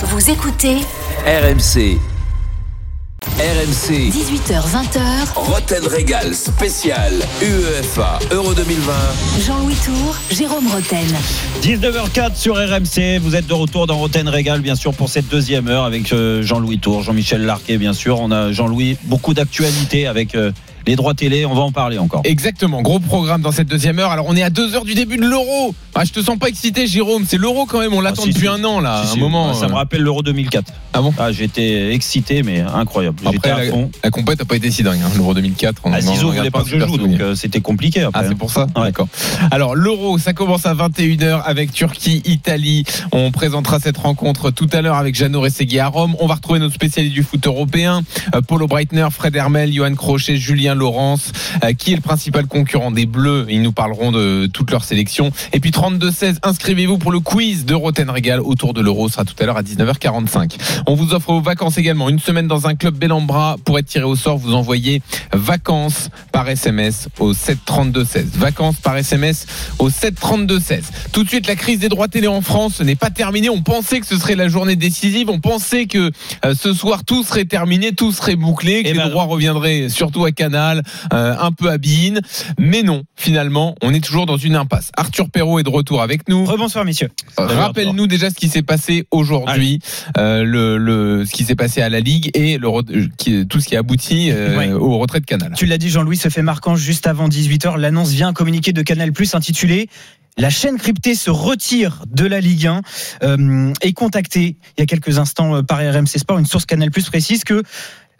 Vous écoutez RMC. RMC. 18h20h. Roten Régal spécial UEFA Euro 2020. Jean-Louis Tour, Jérôme Roten. 19h04 sur RMC, vous êtes de retour dans Roten Régal bien sûr pour cette deuxième heure avec euh, Jean-Louis Tour, Jean-Michel Larquet bien sûr. On a Jean-Louis, beaucoup d'actualités avec euh, les droits télé, on va en parler encore. Exactement, gros programme dans cette deuxième heure. Alors on est à deux heures du début de l'euro. Ah, je te sens pas excité, Jérôme. C'est l'euro quand même. On l'attend Ah, si, depuis si. un an là. Si, un moment. ça me euh, rappelle l'Euro 2004. Ah bon? Ah, j'étais excité mais incroyable. Après à fond. la, compète a pas été si dingue. Hein, l'euro 2004. on- Ah, Zizou voulait pas que je joue donc euh, c'était compliqué après. Ah, c'est pour ça Ouais. D'accord. Alors, l'Euro, ça commence à 21h avec Turquie, Italie. On présentera cette rencontre tout à l'heure avec Jeannot Ressegui à Rome. On va retrouver notre spécialiste du foot européen, euh, Paulo Breitner, Fred Hermel, Johan Crochet, Julien Laurence, euh, qui est le principal concurrent des Bleus. Ils nous parleront de toute leur sélection. Et puis 32-16, inscrivez-vous pour le quiz de Roten Régal autour de l'Euro. Ce sera tout à l'heure à 19h45. On vous offre vos vacances également. Une semaine dans un club Bellambra. Pour être tiré au sort, vous envoyez vacances par SMS au 732-16. Vacances par SMS au 732-16. Tout de suite, la crise des droits télé en France n'est pas terminée. On pensait que ce serait la journée décisive. On pensait que euh, ce soir, tout serait terminé, tout serait bouclé, que Eh les ben droits reviendraient surtout à Canal, euh, un peu Bein. Mais non, finalement, on est toujours dans une impasse. Arthur Perrault est de retour avec nous. Rebonsoir messieurs. Rappelle-nous déjà ce qui s'est passé aujourd'hui, euh, le, le, ce qui s'est passé à la Ligue et le, euh, qui, tout ce qui a abouti euh, Ouais. au retrait de Canal. Tu l'as dit, Jean-Louis, se fait marquant juste avant 18h. L'annonce vient un communiqué de Canal Plus intitulé la chaîne cryptée se retire de la Ligue 1 euh, est contactée il y a quelques instants par RMC Sport. Une source Canal Plus précise que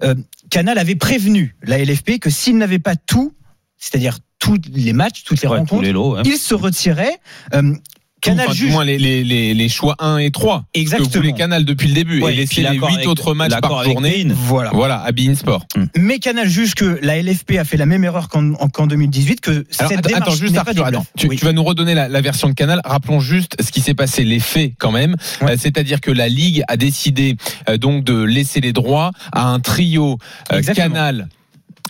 euh, Canal avait prévenu la LFP que s'il n'avait pas tout, c'est-à-dire tous les matchs, toutes les Ouais, rencontres, les lots. hein. il se retirait. Euh, Canal Enfin, du juge moins les, les, les, les choix 1 et 3. Ce que exactement. voulait Canal depuis le début Ouais, et laisser les l'accord 8 avec- autres matchs par journée. Voilà. Voilà, à Bein Sport. Mais Canal juge que la LFP a fait la même erreur qu'en qu'en 2018, que Alors, cette attends, démarche attends, juste pas Arthur, attends. Tu, Oui. tu vas nous redonner la, la version de Canal. Rappelons juste ce qui s'est passé, les faits quand même. Ouais. Euh, C'est-à-dire que la Ligue a décidé euh, donc de laisser les droits à un trio euh, Exactement. Canal.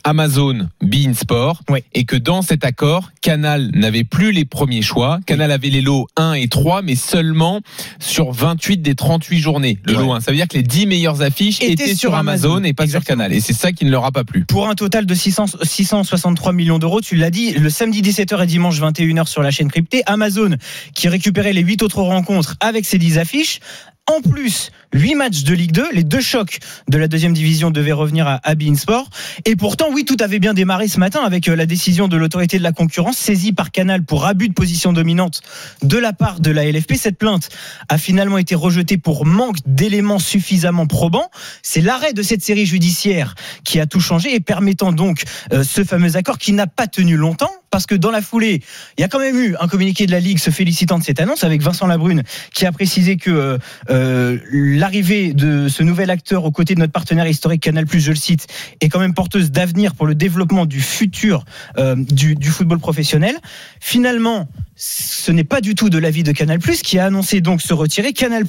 Amazon, Bein Sport, et que dans cet accord, Canal n'avait plus les premiers choix. Canal avait les lots 1 et 3, mais seulement sur 28 des 38 journées. Le lot 1. Ça veut dire que les 10 meilleures affiches Étaient étaient, sur sur Amazon, Amazon. et pas Exactement. sur Canal. Et c'est ça qui ne leur a pas plu. pour un total de 600 663 millions d'euros. Tu l'as dit, le samedi 17h et dimanche 21h sur la chaîne cryptée. Amazon qui récupérait les 8 autres rencontres avec ses 10 affiches. En plus, 8 matchs de Ligue 2, les deux chocs de la deuxième division devaient revenir à, à Sport. Et pourtant, oui, tout avait bien démarré ce matin avec euh, la décision de l'autorité de la concurrence saisie par Canal pour abus de position dominante de la part de la LFP. Cette plainte a finalement été rejetée pour manque d'éléments suffisamment probants. C'est l'arrêt de cette série judiciaire qui a tout changé et permettant donc euh, ce fameux accord qui n'a pas tenu longtemps parce que dans la foulée, il y a quand même eu un communiqué de la Ligue se félicitant de cette annonce avec Vincent Labrune qui a précisé que euh, l'arrivée de ce nouvel acteur aux côtés de notre partenaire historique Canal+, je le cite, est quand même porteuse d'avenir pour le développement du futur euh, du, du football professionnel. Finalement, ce n'est pas du tout de l'avis de Canal+, qui a annoncé donc se retirer. Canal+,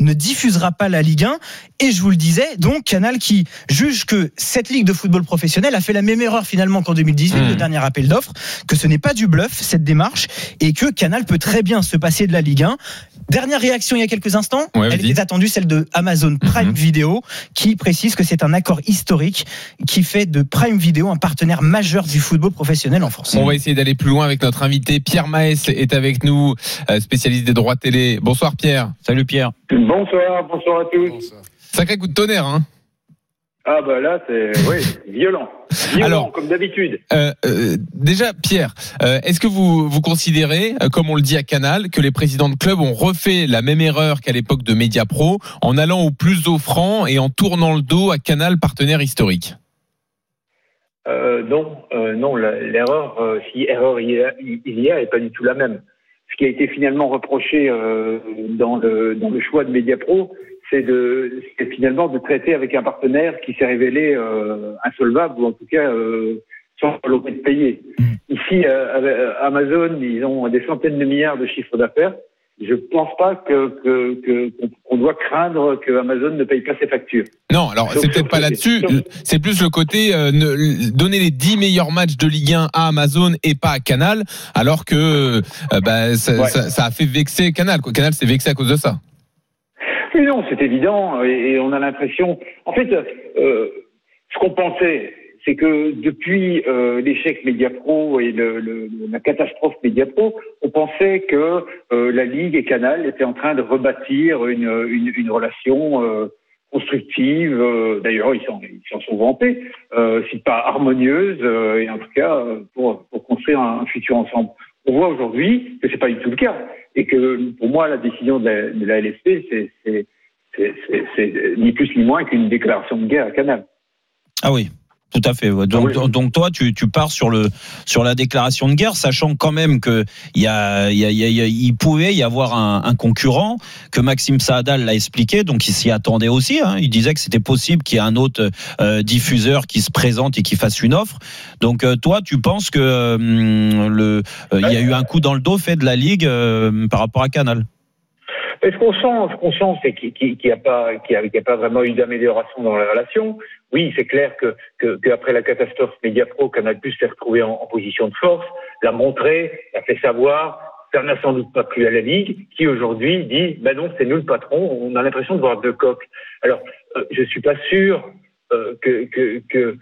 ne diffusera pas la Ligue 1 et je vous le disais, donc Canal qui juge que cette ligue de football professionnel a fait la même erreur finalement qu'en 2018, Mmh. le dernier appel d'offres, que ce n'est pas du bluff cette démarche et que Canal peut très bien se passer de la Ligue 1. Dernière réaction il y a quelques instants, Ouais, elle était attendue, celle de Amazon Prime Mhm. Video, qui précise que c'est un accord historique qui fait de Prime Video un partenaire majeur du football professionnel en France. On va essayer d'aller plus loin avec notre invité. Pierre Maes est avec nous, euh, spécialiste des droits télé. Bonsoir Pierre. Salut Pierre. Bonsoir, bonsoir à tous. Sacré coup de tonnerre, hein Ah bah là c'est oui, violent. Violent Alors- comme d'habitude. Euh, euh, déjà, Pierre, euh, est-ce que vous, vous considérez, comme on le dit à Canal, que les présidents de clubs ont refait la même erreur qu'à l'époque de Mediapro en allant au plus offrant et en tournant le dos à Canal, partenaire historique? Non, non, l'erreur, si erreur il y, a, il y a, est pas du tout la même. Ce qui a été finalement reproché dans le dans le choix de Mediapro, c'est de finalement de traiter avec un partenaire qui s'est révélé euh, insolvable ou en tout cas euh, sans volonté de payer. Ici, euh, euh, Amazon, ils ont des centaines de milliards de chiffres d'affaires. Je pense pas que que- que- qu'on doit craindre que Amazon ne paye pas ses factures. Non, alors c'est peut-être pas là-dessus. C'est plus le côté euh, ne- donner les 10 meilleurs matchs de Ligue 1 à Amazon et pas à Canal, alors que euh, bah, ça, Ouais. ça- ça a fait vexer Canal. Canal s'est vexé à cause de ça. Non, c'est évident, et, on a l'impression. En fait, euh, ce qu'on pensait, c'est que depuis euh, l'échec Mediapro et la catastrophe Mediapro, on pensait que euh, la Ligue et Canal étaient en train de rebâtir une, relation euh, constructive. D'ailleurs, ils s'en sont vantés, si pas harmonieuse, et en tout cas pour, pour construire un, un futur ensemble. On voit aujourd'hui que c'est pas du tout le cas, et que pour moi, la décision de la, de la c'est ni plus ni moins qu'une déclaration de guerre à Canal. Ah oui. Tout à fait. ouais. Donc, Ah oui. donc toi, tu, tu pars sur le sur la déclaration de guerre, sachant quand même que il y a, il y a- y a- y pouvait y avoir un, un concurrent que Maxime Saadal l'a expliqué, donc il s'y attendait aussi. hein. Il disait que c'était possible qu'il y ait un autre euh, diffuseur qui se présente et qui fasse une offre. Donc euh, toi, tu penses que euh, le il y a eu un coup dans le dos fait de la ligue euh, par rapport à Canal? Et ce qu'on sent, ce qu'on sent, c'est qu'il n'y a pas, qu'il a, a pas vraiment eu d'amélioration dans la relation. Oui, c'est clair que, que, qu'après la catastrophe Mediapro, Canal Plus s'est retrouvé en, en position de force, l'a montré, l'a fait savoir. Ça n'a sans doute pas plu à la Ligue, qui aujourd'hui dit, ben non, c'est nous le patron. On a l'impression de voir deux coqs. Alors, euh, je suis pas sûr euh, que, que, que,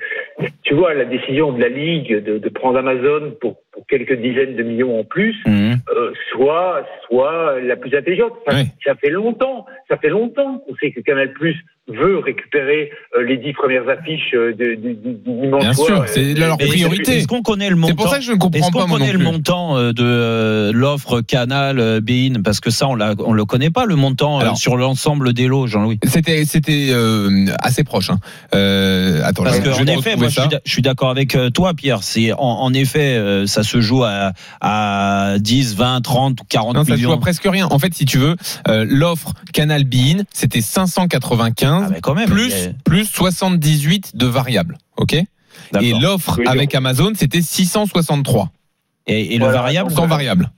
tu vois, la décision de la Ligue de, de prendre Amazon pour, pour quelques dizaines de millions en plus, Mhm. euh, soit soit la plus intelligente. Ça, Oui. ça fait longtemps, ça fait longtemps qu'on sait que Canal Plus veut récupérer euh, les dix premières affiches euh, du, du, du dimanche Bien soir. sûr, c'est leur Mais priorité. Est-ce qu'on connaît le montant C'est pour ça que je ne comprends Est-ce pas qu'on moi non connaît le montant euh, de l'offre Canal Bein? Parce que ça, on on le connaît pas le montant Alors- sur l'ensemble des lots, Jean-Louis. C'était c'était euh, assez proche. Hein. Euh, attends, Parce qu'en effet, moi, je ça. suis d'a- je suis d'accord avec toi, Pierre. C'est en, en effet, ça se joue à, à 10, 20, 30 ou 40 Non, ça se joue millions. à presque rien. En fait, si tu veux, euh, l'offre Canal Bein, c'était 595 Ah, mais quand même. plus a- plus 78 de variables. Ok? Et l'offre Oui, avec Amazon, c'était 663 Et, et le Voilà, variable sans variable.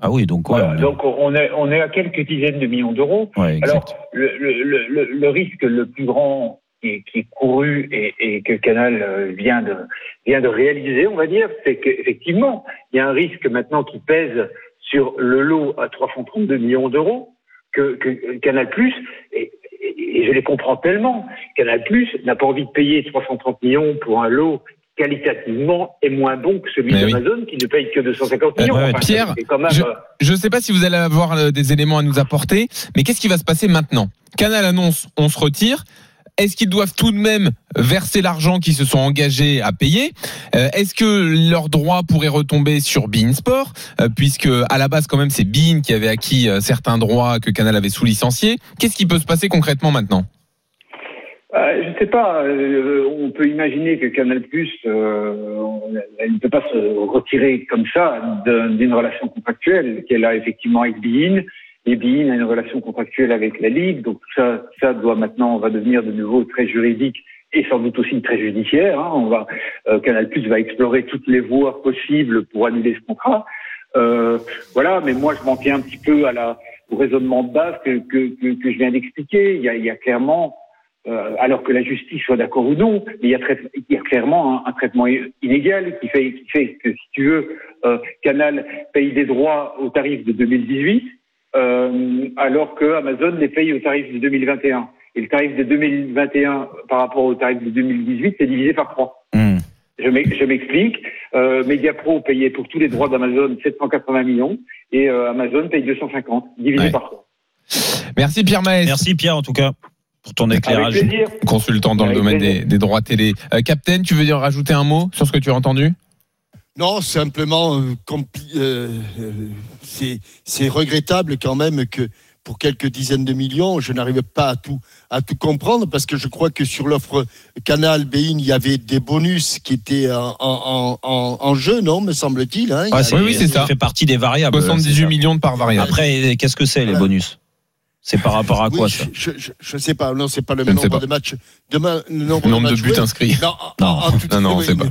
Ah oui, donc ouais. Donc on est, on est à quelques dizaines de millions d'euros. ouais. Alors, le, le, le, le- le risque le plus grand qui est, qui est couru et, et que Canal euh, vient de, vient de réaliser, on va dire, c'est qu'effectivement, il y a un risque maintenant qui pèse sur le lot à 332 millions d'euros que, que Canal Plus, et, et- je les comprends tellement, Canal Plus n'a pas envie de payer 330 millions pour un lot qualitativement est moins bon que celui oui. d'Amazon qui ne paye que 250 Euh, millions. ouais, Pierre, c'est quand même, je- euh, Je ne sais pas si vous allez avoir euh, des éléments à nous apporter, mais qu'est-ce qui va se passer maintenant? Canal annonce, on se retire. Est-ce qu'ils doivent tout de même verser l'argent qu'ils se sont engagés à payer Euh, Est-ce que leurs droits pourraient retomber sur Bein Sport Euh, Puisque à la base, quand même, c'est Bein qui avait acquis euh, certains droits que Canal avait sous-licenciés. Qu'est-ce qui peut se passer concrètement maintenant? Je ne sais pas. on peut imaginer que Canal Plus, ne peut pas se retirer comme ça d'un- d'une relation contractuelle qu'elle a effectivement avec Bein. Et Bein a une relation contractuelle avec la Ligue, donc tout ça, ça doit maintenant va devenir de nouveau très juridique et sans doute aussi très judiciaire. hein. On va euh, Canal Plus va explorer toutes les voies possibles pour annuler ce contrat. Euh, voilà, mais moi je m'en tiens un petit peu à la, au raisonnement de base que, que, que, je viens d'expliquer. Il il y a clairement euh, alors que la justice soit d'accord ou non, mais il y a, trai- il y a clairement un, un traitement inégal qui fait, qui fait que, si tu veux, euh, Canal paye des droits au tarif de 2018, euh, alors que Amazon les paye au tarif de 2021. Et le tarif de 2021 par rapport au tarif de 2018, c'est divisé par trois. Hmm. Je m'ex- je m'explique. Euh, Mediapro payait pour tous les droits d'Amazon 780 millions et euh, Amazon paye 250, divisé Ouais. par trois. Merci Pierre Maes, Merci Pierre en tout cas pour ton éclairage. plaisir. consultant dans le domaine des droits télé. Euh, Captain, tu veux dire rajouter un mot sur ce que tu as entendu? Non, simplement, euh, compli- euh, euh, c'est c'est regrettable quand même que pour quelques dizaines de millions, je n'arrive pas à tout à tout comprendre parce que je crois que sur l'offre Canal Bein, il y avait des bonus qui étaient en, en, en, en jeu, non, me semble-t-il. hein? Il y Ouais, a- c'est- Oui, oui, c'est ça. fait partie des variables. 78 c'est ça. millions de par variable. Après, qu'est-ce que c'est les bonus? C'est par rapport à quoi Oui, ça? je, je sais pas, non, c'est pas le Je ne nombre pas. de matchs. Demain, le nombre, Le nombre de buts inscrits. Non, Non. Non, non, sait pas.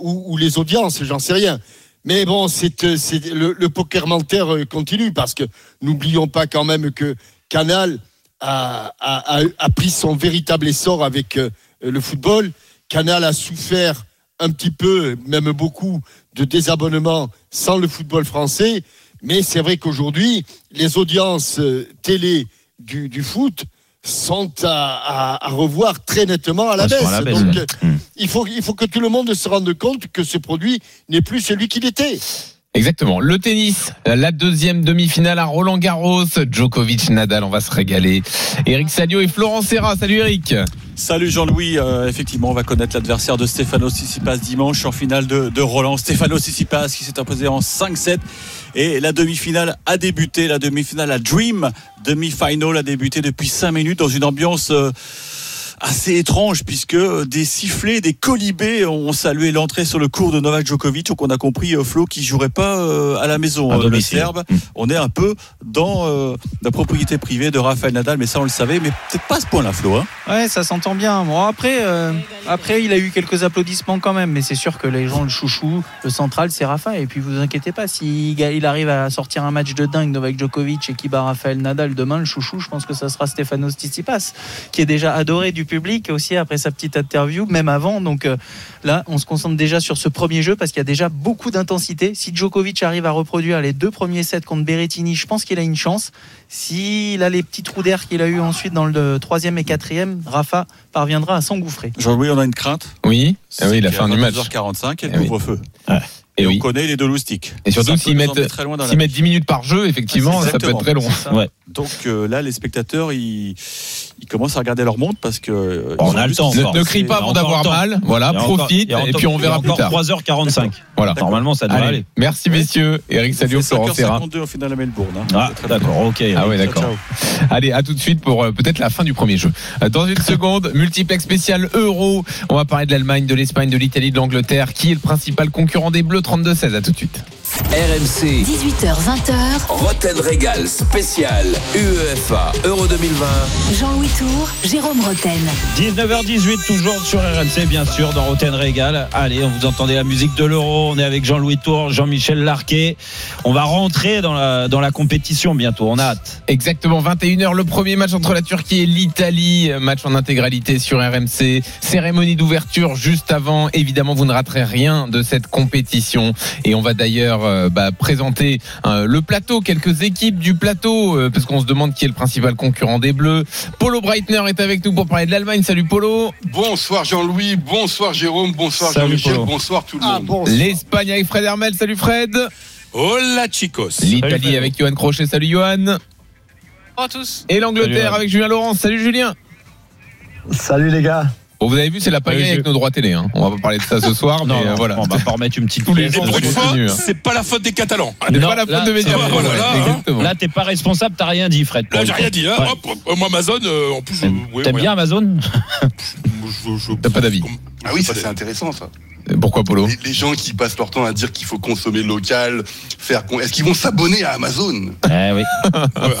Ou, les audiences, j'en sais rien. Mais bon, c'est euh, le, poker menteur euh, continue parce que n'oublions pas quand même que Canal a, pris son véritable essor avec euh, le football. Canal a souffert un petit peu, même beaucoup, de désabonnements sans le football français. Mais c'est vrai qu'aujourd'hui, les audiences télé du foot sont à, à- à revoir très nettement à la baisse. sont à la baisse, Donc, ouais. euh, Mm. il, faut, il faut que tout le monde se rende compte que ce produit n'est plus celui qu'il était. Exactement. Le tennis, la deuxième demi-finale à Roland Garros. Djokovic, Nadal, on va se régaler. Eric Salio et Florent Serra. Salut Eric. Salut Jean-Louis, Euh, effectivement on va connaître l'adversaire de Stefano Tsitsipas dimanche en finale de, de Roland. Stefano Tsitsipas qui s'est imposé en 5-7 et la demi-finale a débuté, la demi-finale à Dream, demi-final a débuté depuis 5 minutes dans une ambiance euh, assez étrange puisque des sifflets, des colibés ont salué l'entrée sur le cours de Novak Djokovic. Donc on a compris euh, Flo qui jouerait pas euh, à la maison. À Euh, le. Serbe, Mm. on est un peu dans euh, la propriété privée de Rafael Nadal, mais ça on le savait, mais peut-être pas à ce point-là Flo. Hein. Ouais, ça s'entend bien. Bon, après, euh, après, il a eu quelques applaudissements quand même, mais c'est sûr que les gens le chouchou, le central, c'est Rafa. Et puis, vous inquiétez pas, s'il il arrive à sortir un match de dingue Novak Djokovic et qui bat Rafael Nadal demain, le chouchou, je pense que ça sera Stefanos Tsitsipas, qui est déjà adoré du public aussi après sa petite interview, même avant. Donc euh, là, on se concentre déjà sur ce premier jeu parce qu'il y a déjà beaucoup d'intensité. Si Djokovic arrive à reproduire les deux premiers sets contre Berrettini, je pense qu'il a une chance. S'il a les petits trous d'air qu'il a eu ensuite dans le troisième et quatrième, Rafa parviendra à s'engouffrer. Jean-Louis, on a une crainte? Oui. Ah oui, la fin du match. 22h45 et Eh le oui. couvre-feu. Et Et, oui. on connaît les deux loustiques. Et surtout s'ils mettent, emmener très loin dans la s'ils mettent piste. 10 minutes par jeu, effectivement, Ah, ça peut être très long. Ouais. Donc euh, là, les spectateurs, ils, ils commencent à regarder leur montre parce que. euh, On a le temps Ne, ne crie pas avant d'avoir mal. Voilà, Il encore- profite et puis on verra plus tard. 3h45. Voilà. Normalement, ça devrait aller. merci messieurs. Eric Salio, Florent Serra. 5h52 au final à Melbourne. hein. Ah, d'accord, ok. Ah ouais, d'accord. Allez, à tout de suite pour euh, peut-être la fin du premier jeu. Euh, Dans une seconde, multiplex spécial Euro. On va parler de l'Allemagne, de l'Espagne, de l'Italie, de l'Angleterre. Qui est le principal concurrent des Bleus? 32-16 À tout de suite. RMC 18h20h, Roten Régal spécial UEFA Euro 2020. Jean-Louis Tour, Jérôme Roten. 19h18, toujours sur RMC, bien sûr, dans Roten Régal. Allez, on vous entendez la musique de l'Euro. On est avec Jean-Louis Tour, Jean-Michel Larquet. On va rentrer dans la, dans la compétition bientôt. On a hâte. Exactement, 21h, le premier match entre la Turquie et l'Italie. Match en intégralité sur RMC. Cérémonie d'ouverture juste avant. Évidemment, vous ne raterez rien de cette compétition. Et on va d'ailleurs euh, bah, présenter euh, le plateau, quelques équipes du plateau, euh, parce qu'on se demande qui est le principal concurrent des Bleus. Polo Breitner est avec nous pour parler de l'Allemagne. Salut Polo. Bonsoir Jean-Louis, bonsoir Jérôme, bonsoir Jean-Michel, bonsoir tout le Ah monde. L'Espagne avec Fred Hermel. Salut Fred. Hola chicos. L'Italie avec Johan Crochet. Salut Johan. Bonjour à tous. Et l'Angleterre avec Julien Laurent. Salut Julien. Salut les gars. Bon, vous avez vu, c'est la pagaille Oui, avec nos droits télé. Hein. On va pas parler de ça ce soir, Non, mais euh, non, voilà. on va pas remettre une petite Tous les jours, contenu, hein. c'est pas la faute des Catalans. C'est Non, pas la faute là, de exactement. Là, t'es pas responsable, t'as rien dit, Fred. Là, j'ai rien dit. Hein. Ouais. Hop, hop, moi, Amazon, euh, en plus, euh, ouais, T'aimes ouais. bien Amazon? Je- je- T'as pas d'avis Ah oui, ça c'est intéressant ça. Pourquoi Polo? Les, les gens qui passent leur temps à dire qu'il faut consommer local, faire. con- Est-ce qu'ils vont s'abonner à Amazon? Eh oui.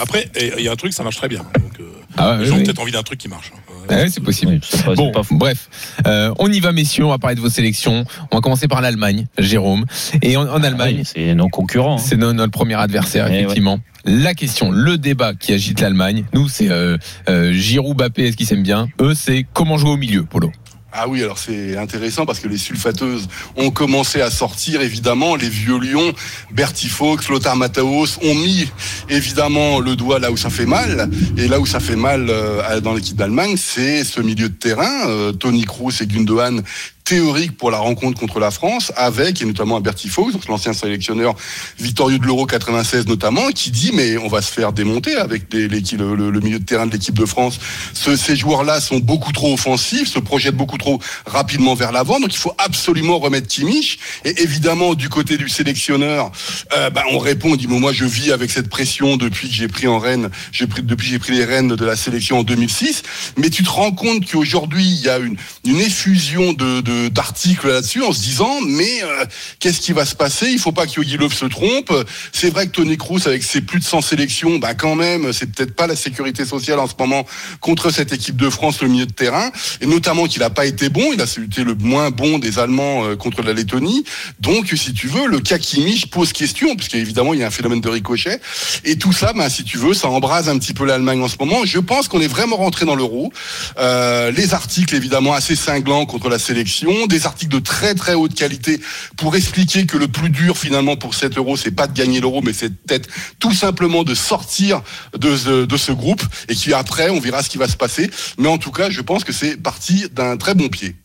Après, il y a un truc, ça marche très bien. Donc, euh, Ah ouais, les oui, gens ont oui. peut-être envie d'un truc qui marche. hein. Ouais, c'est possible. Pas- Bon, bref, Euh, on y va, messieurs. On va parler de vos sélections. On va commencer par l'Allemagne, Jérôme. Et en, en Allemagne, Oui, c'est nos concurrents. hein. c'est no- notre premier adversaire, Eh effectivement. La question, le débat qui agite l'Allemagne, nous, c'est euh, euh, Giroud, Bappé, est-ce qu'ils s'aiment bien? Eux, c'est comment jouer au milieu, Polo? Ah oui, alors c'est intéressant parce que les sulfateuses ont commencé à sortir, évidemment. Les vieux lions, Bertie Fox, Lothar Matthäus, ont mis évidemment le doigt là où ça fait mal. Et là où ça fait mal euh, dans l'équipe d'Allemagne, c'est ce milieu de terrain. Euh, Tony Kroos et Gundogan théorique pour la rencontre contre la France, avec, et notamment à Bertie Fox, l'ancien sélectionneur victorieux de l'Euro 96 notamment, qui dit mais on va se faire démonter avec des- le, le- le milieu de terrain de l'équipe de France. Ce- ces joueurs-là sont beaucoup trop offensifs, se projettent beaucoup trop rapidement vers l'avant, donc il faut absolument remettre Kimmich. Et évidemment, du côté du sélectionneur, euh, bah, on répond, on dit mais moi je vis avec cette pression depuis que j'ai pris en Rennes, j'ai pris, depuis j'ai pris les rênes de la sélection en 2006. Mais tu te rends compte qu'aujourd'hui il y a une, une effusion de, de- d'articles là-dessus en se disant mais euh, qu'est-ce qui va se passer? Il faut pas que Yogi Löw se trompe. C'est vrai que Tony Kroos avec ses plus de 100 sélections, bah quand même, c'est peut-être pas la sécurité sociale en ce moment contre cette équipe de France le milieu de terrain, et notamment qu'il n'a pas été bon. Il a été le moins bon des Allemands euh, contre la Lettonie. Donc, si tu veux, le cas Kimmich pose question, parce qu'évidemment il y a un phénomène de ricochet, et tout ça, bah, si tu veux, ça embrase un petit peu l'Allemagne en ce moment. Je pense qu'on est vraiment rentré dans l'euro. Euh, les articles évidemment assez cinglants contre la sélection des articles de très très haute qualité pour expliquer que le plus dur finalement pour cet euro, c'est pas de gagner l'euro, mais c'est peut-être tout simplement de sortir de ce, de ce groupe et qui après on verra ce qui va se passer. Mais en tout cas, je pense que c'est parti d'un très bon pied.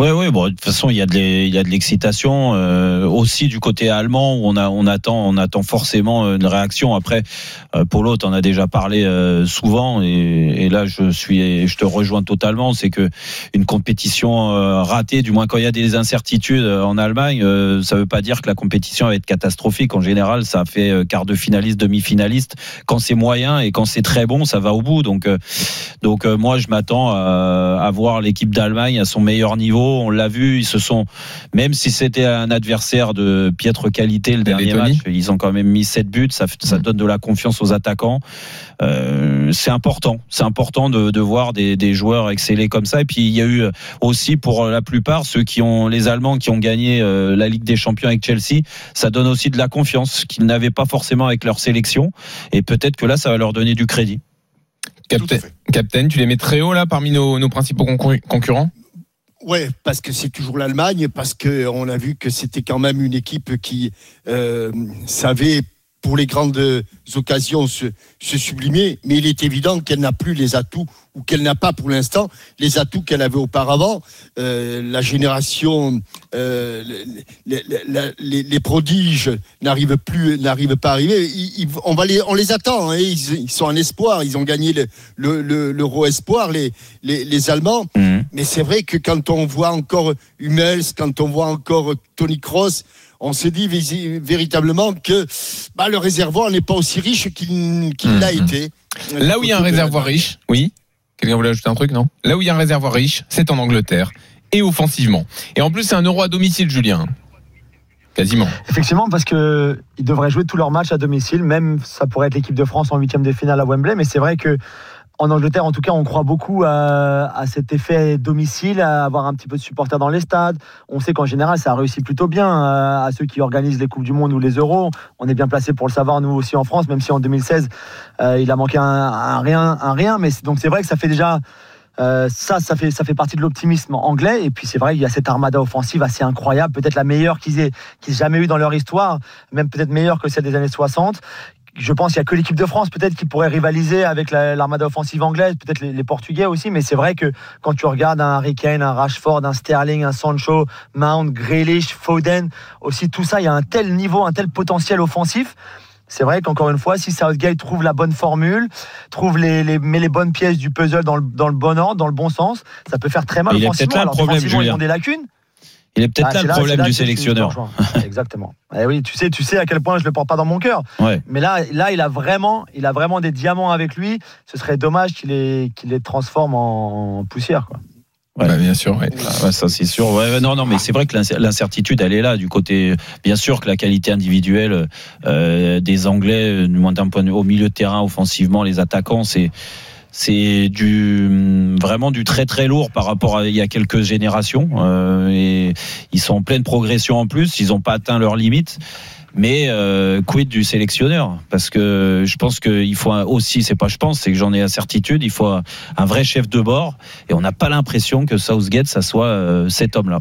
Oui, oui, bon, de toute façon, il y a de, l'excitation euh, aussi du côté allemand où on, attend, on attend forcément une réaction. Après, euh, pour l'autre, on a déjà parlé euh, souvent et, là, je suis, je te rejoins totalement. C'est que une compétition euh, ratée, du moins quand il y a des incertitudes en Allemagne, ça veut pas dire que la compétition va être catastrophique. En général, ça fait quart de finaliste, demi-finaliste. Quand c'est moyen et quand c'est très bon, ça va au bout. Donc, moi, je m'attends à voir l'équipe d'Allemagne à son meilleur niveau. On l'a vu, ils se sont, même si c'était un adversaire de piètre qualité le dernier Lettonie. match, ils ont quand même mis 7 buts. Ça, ça donne de la confiance aux attaquants. Euh, c'est important. C'est important de, de voir des, des joueurs exceller comme ça. Et puis il y a eu aussi pour la plupart ceux qui ont les Allemands qui ont gagné euh, la Ligue des Champions avec Chelsea. Ça donne aussi de la confiance qu'ils n'avaient pas forcément avec leur sélection. Et peut-être que là, ça va leur donner du crédit. Captain, Captain, tu les mets très haut là parmi nos, nos principaux concurr- concurrents? Ouais, parce que c'est toujours l'Allemagne, parce que on a vu que c'était quand même une équipe qui euh, savait pour les grandes occasions se, se sublimer, mais il est évident qu'elle n'a plus les atouts ou qu'elle n'a pas pour l'instant les atouts qu'elle avait auparavant. Euh, la génération, euh, les, les- les- les- les prodiges n'arrivent plus, n'arrivent pas à arriver. Ils- ils- on va les, on les attend. hein, ils, ils sont en espoir. Ils ont gagné le, le, le- l'euro espoir, les, les, les Allemands. Mais c'est vrai que quand on voit encore Hummels, quand on voit encore Tony Kroos, on se dit véritablement que bah, le réservoir n'est pas aussi riche qu'il qu'il l'a été. Là où il y a un réservoir riche, oui. Quelqu'un voulait ajouter un truc, non? Là où il y a un réservoir riche, c'est en Angleterre et offensivement. Et en plus, c'est un euro à domicile, Julien. Quasiment. Effectivement, parce que ils devraient jouer tous leurs matchs à domicile, même ça pourrait être l'équipe de France en huitième de finale à Wembley, mais c'est vrai que en Angleterre, en tout cas, on croit beaucoup à, cet effet domicile, à avoir un petit peu de supporters dans les stades. On sait qu'en général, ça réussit plutôt bien euh, à ceux qui organisent les Coupes du Monde ou les Euros. On est bien placé pour le savoir, nous aussi en France, même si en 2016, euh, il a manqué un, rien, un rien. Mais donc c'est vrai que ça fait déjà euh, ça, fait, ça fait partie de l'optimisme anglais. Et puis c'est vrai, il y a cette armada offensive assez incroyable, peut-être la meilleure qu'ils aient, qu'ils aient jamais eu dans leur histoire, même peut-être meilleure que celle des années 60. Je pense qu'il n'y a que l'équipe de France peut-être qui pourrait rivaliser avec la- l'armada offensive anglaise, peut-être les, les Portugais aussi, mais c'est vrai que quand tu regardes un Harry Kane, un Rashford, un Sterling, un Sancho, Mount, Grealish, Foden, aussi tout ça, il y a un tel niveau, un tel potentiel offensif. C'est vrai qu'encore une fois, si Southgate trouve la bonne formule, trouve les, les, met les bonnes pièces du puzzle dans le, dans le bon ordre, dans le bon sens, ça peut faire très mal Il peut-être là le problème, défensivement, ils ont des lacunes. Il est peut-être Ah, là le problème là du sélectionneur. Exactement. Eh oui, tu sais, tu sais à quel point je le porte pas dans mon cœur. Ouais. Mais là, là, il a vraiment, il a vraiment des diamants avec lui. Ce serait dommage qu'il les, qu'il les transforme en poussière. Quoi. Ouais. Bah, bien sûr, ouais. Ah ouais, ça c'est sûr. Ouais, non, non, mais c'est vrai que l'incer- l'incertitude, elle est là du côté. Bien sûr que la qualité individuelle euh, des Anglais, euh, du moins d'un point de vue au milieu de terrain, offensivement, les attaquants, c'est c'est hum, vraiment du très très lourd par rapport à il y a quelques générations. Euh, et ils sont en pleine progression en plus. Ils n'ont pas atteint leurs limites. Mais euh, quid du sélectionneur? Parce que je pense qu'il faut aussi, c'est pas je pense, c'est que j'en ai la certitude, il faut un, un vrai chef de bord. Et on n'a pas l'impression que Southgate, ça soit euh, cet homme-là.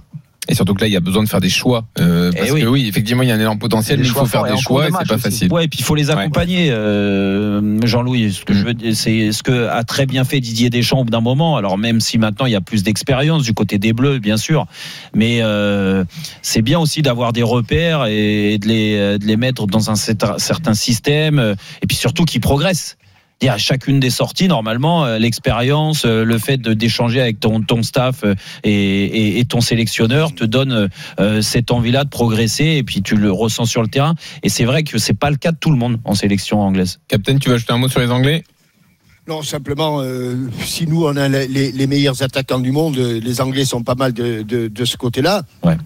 Et surtout que là, il y a besoin de faire des choix. euh, parce Eh oui. que oui, effectivement, il y a un énorme potentiel, mais il faut faire des choix et c'est pas aussi. facile. Ouais, et puis il faut les accompagner, euh, Jean-Louis. Ce que je veux dire, c'est ce que a très bien fait Didier Deschamps au bout d'un moment. Alors même si maintenant il y a plus d'expérience du côté des Bleus, bien sûr, mais euh, c'est bien aussi d'avoir des repères et de les, de les mettre dans un certain système, et puis surtout qu'ils progressent. Et à chacune des sorties, normalement, euh, l'expérience, euh, le fait d'échanger avec ton, ton staff euh, et, et- et ton sélectionneur te donne euh, cette envie-là de progresser et puis tu le ressens sur le terrain. Et c'est vrai que c'est pas le cas de tout le monde en sélection anglaise. Captain, tu veux ajouter un mot sur les Anglais? Non, simplement, euh, si nous, on a les, meilleurs attaquants du monde, les Anglais sont pas mal de, de- de ce côté-là. Ouais.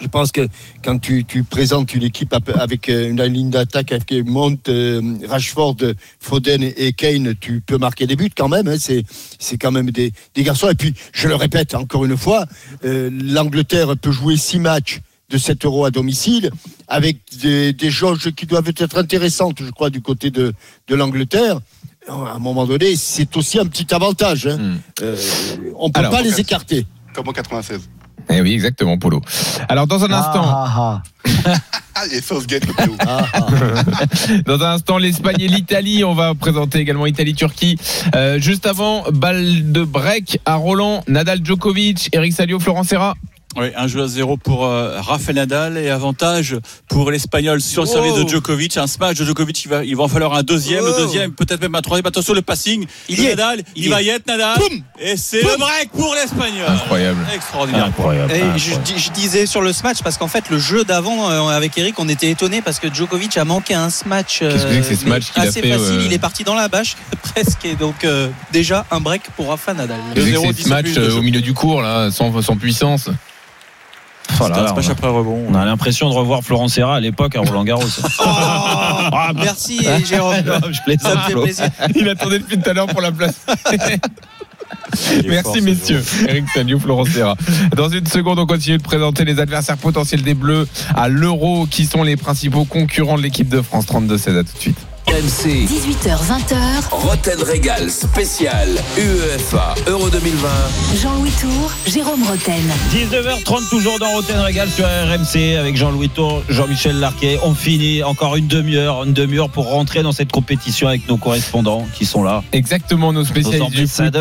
Je pense que quand tu, tu présentes une équipe avec euh, une ligne d'attaque avec Mount, euh, Rashford, Foden et Kane, tu peux marquer des buts quand même. hein. c'est, c'est quand même des, des garçons. Et puis, je le répète encore une fois, euh, l'Angleterre peut jouer six matchs de 7 euros à domicile avec des, des jauges qui doivent être intéressantes, je crois, du côté de, de l'Angleterre. À un moment donné, c'est aussi un petit avantage. hein. Hmm. Euh, on ne peut Alors, pas les écarter. Comme en 96. Eh oui, exactement, Polo. Alors, dans un instant, Ah, ah, Ah, PO. ah, ah. dans un instant, l'Espagne et l'Italie. On va présenter également Italie-Turquie. Euh, juste avant, balle de break à Roland, Nadal Djokovic, Eric Salio, Florent Serra. Oui, un jeu à zéro pour euh, Rafael Nadal et avantage pour l'Espagnol sur le service de Djokovic. Un smash de Djokovic, il va, il va en falloir un deuxième, le deuxième, peut-être même un troisième. Attention, le passing. Il de y est. Nadal, il, y va y être Nadal. Et c'est le break pour l'Espagnol. Incroyable. Extraordinaire. Incroyable. Et je, incroyable. dis- je disais sur le smash parce qu'en fait le jeu d'avant euh, avec Eric on était étonné parce que Djokovic a manqué un smash euh, Qu'est-ce que c'est qu'il a assez fait, facile il est parti dans la bâche presque et donc euh, déjà un break pour Rafa Nadal J'ai vu que 2-0, c'est 17 ce match euh, au milieu du cours, là, sans, sans puissance. Voilà, là, on a- après rebond. On a l'impression de revoir Florent Serra à l'époque à Roland Garros. Oh, merci Jérôme Je plaisante, ça me fait plaisir Il attendait depuis tout à l'heure pour la place. Merci messieurs. Eric Salio, Florent Serra. Dans une seconde, on continue de présenter les adversaires potentiels des Bleus à l'Euro, qui sont les principaux concurrents de l'équipe de France. 32-16, à tout de suite. RMC, 18h20h, Roten Régal spécial UEFA Euro 2020. Jean-Louis Tour, Jérôme Roten. 19h30 toujours dans Roten Régal sur RMC avec Jean-Louis Tour, Jean-Michel Larquet. On finit encore une demi-heure, une demi-heure pour rentrer dans cette compétition avec nos correspondants qui sont là. Exactement, nos Nos spécialistes du foot.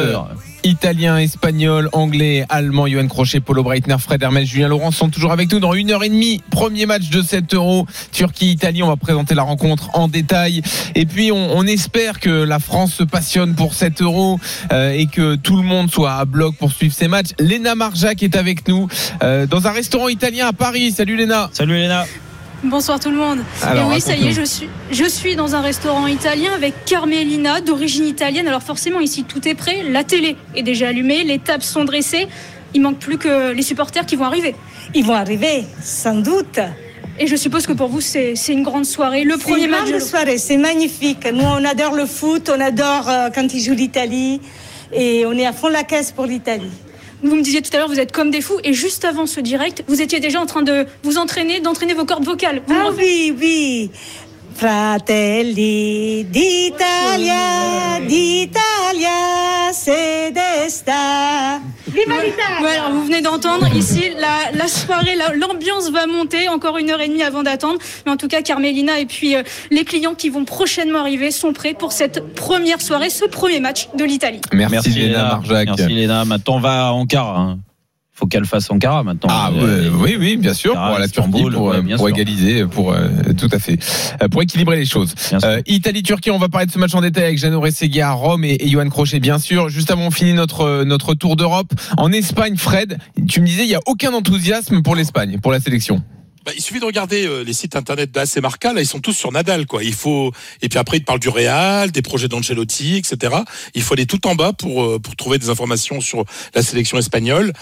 Italien, espagnol, anglais, allemand, Johan Crochet, Polo Breitner, Fred Hermel, Julien Laurent sont toujours avec nous dans une heure et demie. Premier match de 7 euros. Turquie-Italie, on va présenter la rencontre en détail. Et puis, on, espère que la France se passionne pour 7 euros euh, et que tout le monde soit à bloc pour suivre ces matchs. Léna Marjac est avec nous euh, dans un restaurant italien à Paris. Salut Léna. Salut Léna. Bonsoir tout le monde. Alors, et oui, ça y est, je suis, je suis dans un restaurant italien avec Carmelina, d'origine italienne. Alors forcément, ici, tout est prêt. La télé est déjà allumée, les tables sont dressées. Il manque plus que les supporters qui vont arriver. Ils vont arriver, sans doute. Et je suppose que pour vous, c'est c'est une grande soirée. Le C'est premier une match de grande soirée, c'est magnifique. Nous, on adore le foot, on adore euh, quand ils jouent l'Italie. Et on est à fond la caisse pour l'Italie. Vous me disiez tout à l'heure, vous êtes comme des fous. Et juste avant ce direct, vous étiez déjà en train de vous entraîner, d'entraîner vos cordes vocales. Vous Ah oui, oui. Fratelli d'Italia, d'Italia, c'est d'esta. Viva l'Italia! Ouais, alors vous venez d'entendre ici la, la soirée, la- l'ambiance va monter encore une heure et demie avant d'attendre. Mais en tout cas, Carmelina et puis euh, les clients qui vont prochainement arriver sont prêts pour cette première soirée, ce premier match de l'Italie. Merci, Léna Marjac. Merci Léna. Maintenant, on va à Ankara. hein. Faut qu'elle fasse Ankara maintenant. Ah Euh, oui, oui, bien sûr, Ankara, pour la Turquie, pour, ouais, euh, pour égaliser, pour euh, tout à fait, pour équilibrer les choses. Italie-Turquie, on va parler de ce match en détail avec Jeannot Rességui à Rome et, et Johan Crochet, bien sûr. Juste avant, on finit notre notre tour d'Europe en Espagne. Fred, tu me disais, il y a aucun enthousiasme pour l'Espagne, pour la sélection. Bah, il suffit de regarder euh, les sites internet d'AC Marca, là ils sont tous sur Nadal quoi. Il faut et puis après ils parlent du Real, des projets d'Ancelotti, etc. Il faut aller tout en bas pour euh, pour trouver des informations sur la sélection espagnole.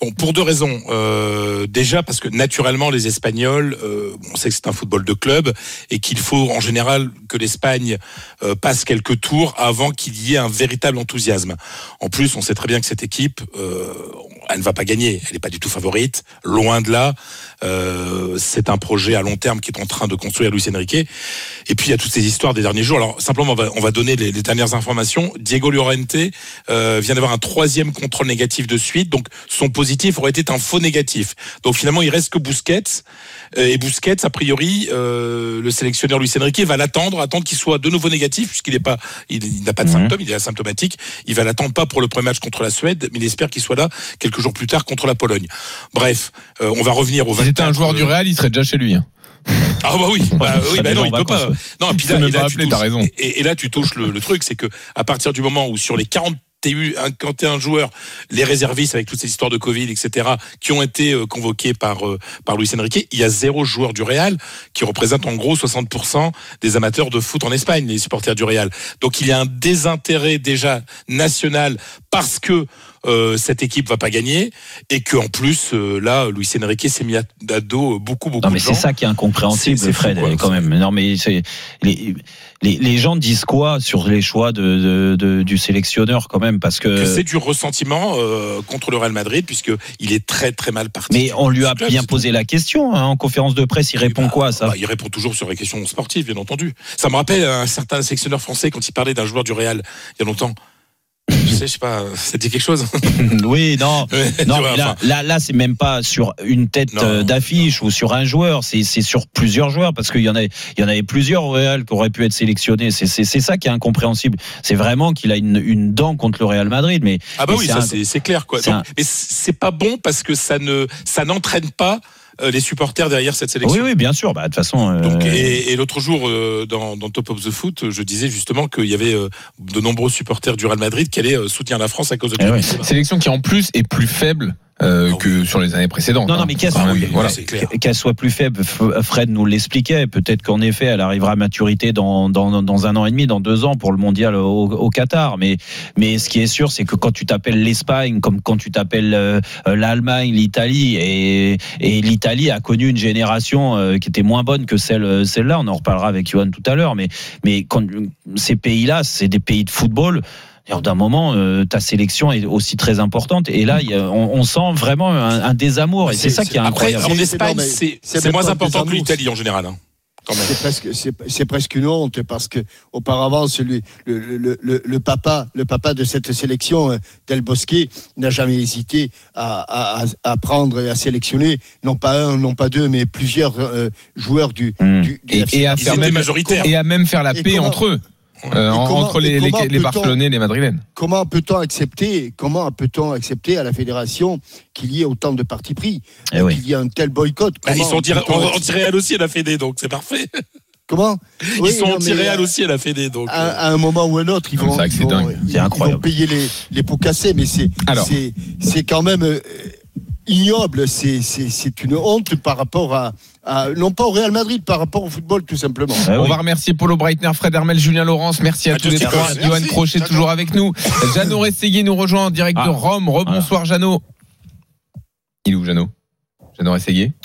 Bon, pour deux raisons. Euh, déjà parce que naturellement les Espagnols, euh, on sait que c'est un football de club et qu'il faut en général que l'Espagne euh, passe quelques tours avant qu'il y ait un véritable enthousiasme. En plus, on sait très bien que cette équipe, euh, elle ne va pas gagner. Elle n'est pas du tout favorite, loin de là. Euh, c'est un projet à long terme qui est en train de construire Luis Enrique. Et puis il y a toutes ces histoires des derniers jours. Alors simplement, on va, on va donner les, les dernières informations. Diego Llorente euh, vient d'avoir un troisième contrôle négatif de suite, donc son positif aurait été un faux négatif. Donc finalement, il reste que Busquets. Euh, Et Busquets, a priori, euh, le sélectionneur Luis Enrique va l'attendre, attendre qu'il soit de nouveau négatif, puisqu'il est pas, il, il n'a pas de Mhm. symptômes, il est asymptomatique. Il va l'attendre pas pour le premier match contre la Suède, mais il espère qu'il soit là quelques jours plus tard contre la Pologne. Bref, euh, on va revenir au Si c'était un 24, joueur du euh, Real, il serait déjà chez lui. hein. ah bah oui, bah, oui, bah non, il peut pas. Non, et puis Il là, et là, tu touches-. Et, et là, tu touches le, le truc, c'est que à partir du moment où sur les 41 51 joueurs, les réservistes avec toutes ces histoires de Covid, etc., qui ont été euh, convoqués par euh, par Luis Enrique, il y a zéro joueur du Real qui représente en gros 60% des amateurs de foot en Espagne, les supporters du Real. Donc il y a un désintérêt déjà national parce que euh, cette équipe va pas gagner et que en plus euh, là Luis Enrique s'est mis à, à dos beaucoup beaucoup Non mais c'est ça qui est incompréhensible, C'est- c'est fou, Fred, quoi. quand même. Non mais c'est les, les, les gens disent quoi sur les choix de, de- de- du sélectionneur quand même parce que que. c'est du ressentiment euh, contre le Real Madrid puisque il est très très mal parti. Mais on lui a club, bien posé la question hein, en conférence de presse. Il répond quoi à ça Bah, il répond toujours sur les questions sportives, bien entendu. Ça me rappelle un certain sélectionneur français quand il parlait d'un joueur du Real il y a longtemps. Je sais, je sais pas, ça dit quelque chose. oui, non, non vois, là, là, là, c'est même pas sur une tête euh, d'affiche ou sur un joueur, c'est sur plusieurs joueurs parce qu'il y en il y en avait plusieurs au Real qui auraient pu être sélectionnés. C'est ça qui est incompréhensible. C'est vraiment qu'il a une, une dent contre le Real Madrid, mais Ah bah oui, c'est clair quoi. Donc, un- Mais c'est pas bon parce que ça ne ça n'entraîne pas les supporters derrière cette sélection. Oui, oui, bien sûr. Bah, de toute façon. euh, Donc, et, et l'autre jour, euh, dans, dans Top of the Foot, je disais justement qu'il y avait euh, de nombreux supporters du Real Madrid qui allaient euh, soutenir la France à cause de Eh ouais. Sélection qui en plus est plus faible euh, que sur les années précédentes. Non, non, hein. mais qu'elle soit, même, voilà. c'est clair. qu'elle soit plus faible, Fred nous l'expliquait. Peut-être qu'en effet, elle arrivera à maturité dans, dans, dans un an et demi, dans deux ans pour le mondial au, au Qatar. Mais, mais ce qui est sûr, c'est que quand tu t'appelles l'Espagne, comme quand tu t'appelles euh, l'Allemagne, l'Italie, et, et l'Italie a connu une génération euh, qui était moins bonne que celle, celle-là. On en reparlera avec Johan tout à l'heure. Mais, mais quand, ces pays-là, c'est des pays de football. Alors, D'un moment, euh, ta sélection est aussi très importante. Et là, il y a- on, on sent vraiment un, un désamour. Et c'est ça qui est Après, incroyable. en C'est- Espagne, c'est moins important que l'Italie en général. hein, quand même. C'est presque, une honte parce que auparavant, celui, le, le, le, le papa, le papa de cette sélection, euh, Del Bosque, n'a jamais hésité à, à, à prendre et à sélectionner non pas un, non pas deux, mais plusieurs euh, joueurs du, du, du Et, FC. et à faire même, majoritaires. et à même faire la Et paix comment- entre eux. Euh, comment- entre les, les, Barcelonais et les Madrilènes. Comment peut-on accepter, comment peut-on accepter à la fédération qu'il y ait autant de partis pris, Eh oui. qu'il y ait un tel boycott? Bah, ils Comment sont anti- peut-on- anti-réal aussi à la Fédé, donc c'est parfait. Comment? Ils Oui, sont anti-réal aussi à la Fédé, donc. à, euh, à un moment ou un autre, ils Comme vont, ça ils ils payer les, les pots cassés, mais c'est Alors. c'est c'est quand même euh, ignoble. C'est c'est c'est une honte par rapport à, à non pas au Real Madrid, par rapport au football tout simplement. Ah On oui. va remercier Paulo Breitner, Fred Hermel, Julien Laurence. Merci à, À tous les trois. Johan Crochet toujours avec nous. Jeannot Rességuier nous rejoint en direct de Ah. Rome. Rebonsoir Jeannot. Il est où Jeannot? Jeannot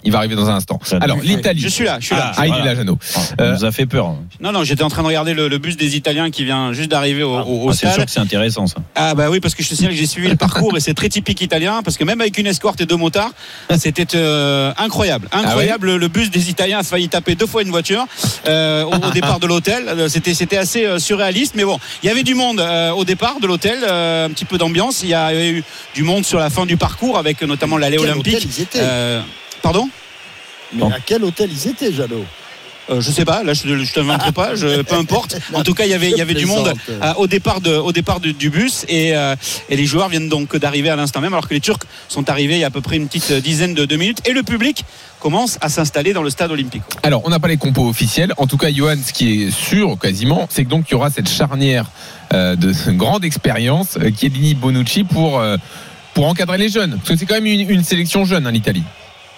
Il va arriver dans un instant. Alors l'Italie. Je suis là, je suis là. Ah, il est là Jeannot. Ça nous a fait peur. Non, non, j'étais en train de regarder le, le bus des Italiens qui vient juste d'arriver au, au- au Ah, c'est sûr stade. que c'est intéressant ça. Ah bah oui, parce que je te signale que j'ai suivi le parcours et c'est très typique italien, parce que même avec une escorte et deux motards, c'était euh, incroyable. Incroyable, le bus des Italiens a failli taper deux fois une voiture euh, au, au départ de l'hôtel. Euh, C'était c'était assez euh, surréaliste, mais bon, il y avait du monde euh, au départ de l'hôtel, euh, un petit peu d'ambiance. Il y a eu du monde sur la fin du parcours, avec euh, notamment l'allée olympique. hôtel ils étaient? Euh, pardon Mais à quel hôtel ils étaient, Jeannot Euh, je sais pas, là je, je t'inventerai pas, je, peu importe. En tout cas, il y avait, il y avait du monde euh, au départ, de, au départ du, du bus et, euh, et les joueurs viennent donc d'arriver à l'instant même, alors que les Turcs sont arrivés il y a à peu près une petite dizaine de, de minutes et le public commence à s'installer dans le stade olympique. Alors, on n'a pas les compos officiels. En tout cas, Johan, ce qui est sûr quasiment, c'est que donc il y aura cette charnière euh, de grande expérience, euh, Chiellini Bonucci, pour, euh, pour encadrer les jeunes. Parce que c'est quand même une, une sélection jeune, hein, l'Italie.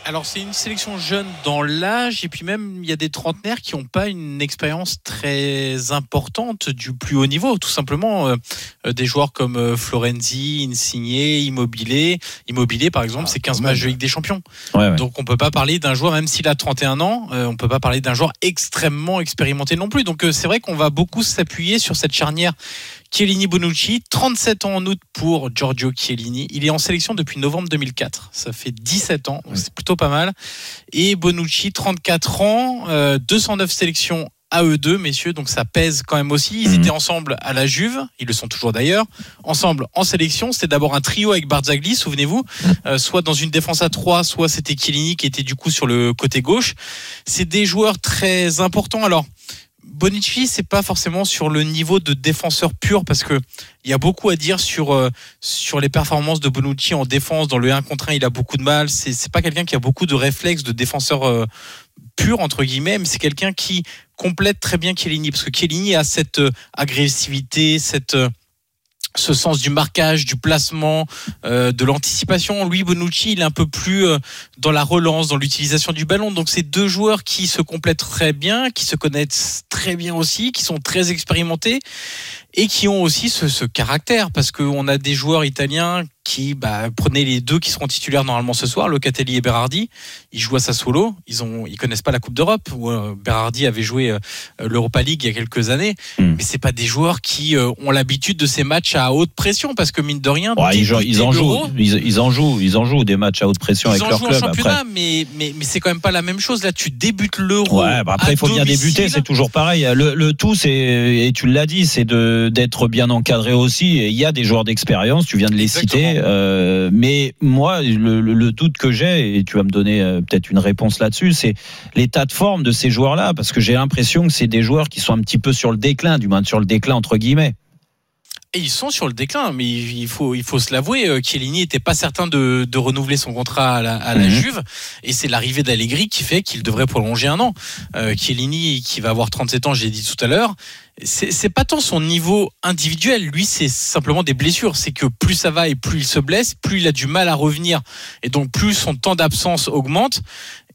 Alors c'est une sélection jeune dans l'âge et puis même il y a des trentenaires qui n'ont pas une expérience très importante du plus haut niveau. Tout simplement euh, euh, des joueurs comme euh, Florenzi, Insigne, Immobilier. Immobilier par exemple c'est 15 matchs de Ligue des Champions. Ouais, ouais. Donc on peut pas parler d'un joueur, même s'il a 31 ans, euh, on peut pas parler d'un joueur extrêmement expérimenté non plus. Donc euh, c'est vrai qu'on va beaucoup s'appuyer sur cette charnière Chiellini Bonucci, 37 ans en août pour Giorgio Chiellini. Il est en sélection depuis novembre 2004. Ça fait 17 ans, c'est plutôt pas mal. Et Bonucci, 34 ans, euh, 209 sélections à eux deux, messieurs, donc ça pèse quand même aussi. Ils Mhm. étaient ensemble à la Juve, ils le sont toujours d'ailleurs, ensemble en sélection. C'était d'abord un trio avec Barzagli, souvenez-vous, euh, soit dans une défense à 3, soit c'était Chiellini qui était du coup sur le côté gauche. C'est des joueurs très importants. Alors, Bonucci, c'est pas forcément sur le niveau de défenseur pur parce que il y a beaucoup à dire sur euh, sur les performances de Bonucci en défense. Dans le 1 contre 1, il a beaucoup de mal, c'est c'est pas quelqu'un qui a beaucoup de réflexes de défenseur euh, pur entre guillemets, mais c'est quelqu'un qui complète très bien Chiellini parce que Chiellini a cette euh, agressivité, cette ce sens du marquage, du placement, euh, de l'anticipation. Lui, Bonucci, il est un peu plus euh, dans la relance, dans l'utilisation du ballon. Donc, c'est deux joueurs qui se complètent très bien, qui se connaissent très bien aussi, qui sont très expérimentés et qui ont aussi ce, caractère. Parce qu'on a des joueurs italiens qui bah, les deux qui seront titulaires normalement ce soir, Locatelli et Berardi. Ils jouent à Sassuolo. Ils ont, ils connaissent pas la Coupe d'Europe. Où euh, Berardi avait joué euh, l'Europa League il y a quelques années. Hmm. Mais c'est pas des joueurs qui euh, ont l'habitude de ces matchs à haute pression parce que mine de rien, Ouais, ils, jouent- ils en jouent, ils, ils en jouent, ils en jouent des matchs à haute pression Ils avec en leur jouent en club. championnat, Après, mais, mais, mais c'est quand même pas la même chose. Là, tu débutes l'euro. Ouais, bah après il faut bien domicile. débuter, c'est toujours pareil. Le, le tout, c'est et tu l'as dit, c'est de d'être bien encadré aussi. Et il y a des joueurs d'expérience, tu viens de les citer. euh, mais moi, le, le- le doute que j'ai, et tu vas me donner peut-être une réponse là-dessus, c'est l'état de forme de ces joueurs-là, parce que j'ai l'impression que c'est des joueurs qui sont un petit peu sur le déclin, du moins sur le déclin entre guillemets. Et ils sont sur le déclin, mais il faut, il faut se l'avouer, euh, Chiellini n'était pas certain de, de renouveler son contrat à la, à la Mhm. Juve, et c'est l'arrivée d'Allegri qui fait qu'il devrait prolonger un an. Euh, Chiellini, qui va avoir 37 ans, j'ai dit tout à l'heure, c'est c'est pas tant son niveau individuel, lui c'est simplement des blessures. C'est que plus ça va et plus il se blesse, plus il a du mal à revenir, et donc plus son temps d'absence augmente,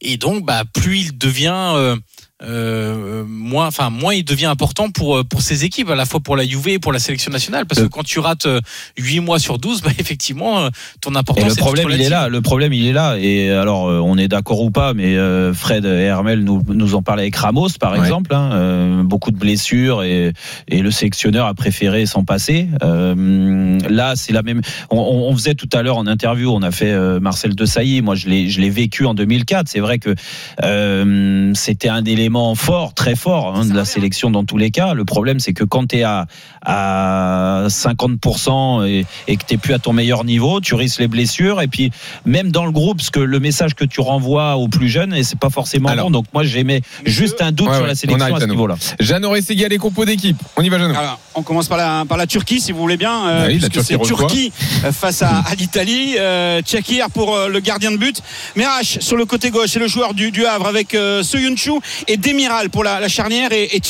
et donc bah plus il devient euh, euh, moins, enfin moins il devient important pour euh, pour ses équipes, à la fois pour la Juve et pour la sélection nationale, parce que quand tu rates euh, 8 mois sur 12, bah effectivement euh, ton Et importance le est problème, il est là. Le problème, il est là. Et alors, euh, on est d'accord ou pas, mais euh, Fred et Hermel nous, nous en parlaient avec Ramos, par Ouais. exemple. hein. Euh, beaucoup de blessures et, et le sélectionneur a préféré s'en passer. Euh, là, c'est la même. On, faisait tout à l'heure en interview, on a fait euh, Marcel Desailly. Moi, je l'ai, je l'ai vécu en 2004. C'est vrai que euh, c'était un élément fort, très fort hein, de la sélection dans tous les cas. Le problème, c'est que quand tu es à, à 50% et, et que tu plus à ton meilleur niveau, tu risques les blessures. Et puis, même dans le groupe, parce que le message que tu renvoies aux plus jeunes, et c'est pas forcément Alors. bon. Donc, moi, j'aimais juste un doute Ouais, sur la on sélection à ce niveau-là. Jeannot Rességuier, les compos d'équipe. On y va, Jeannot. Alors, on commence par la, par la Turquie, si vous voulez bien, euh, Ah oui, la puisque c'est Turquie euh, face à, à l'Italie. Euh, Tchakir pour euh, le gardien de but. Merash sur le côté gauche, c'est le joueur du, du Havre avec euh, Soyuncu et Demiral pour la, la charnière et, et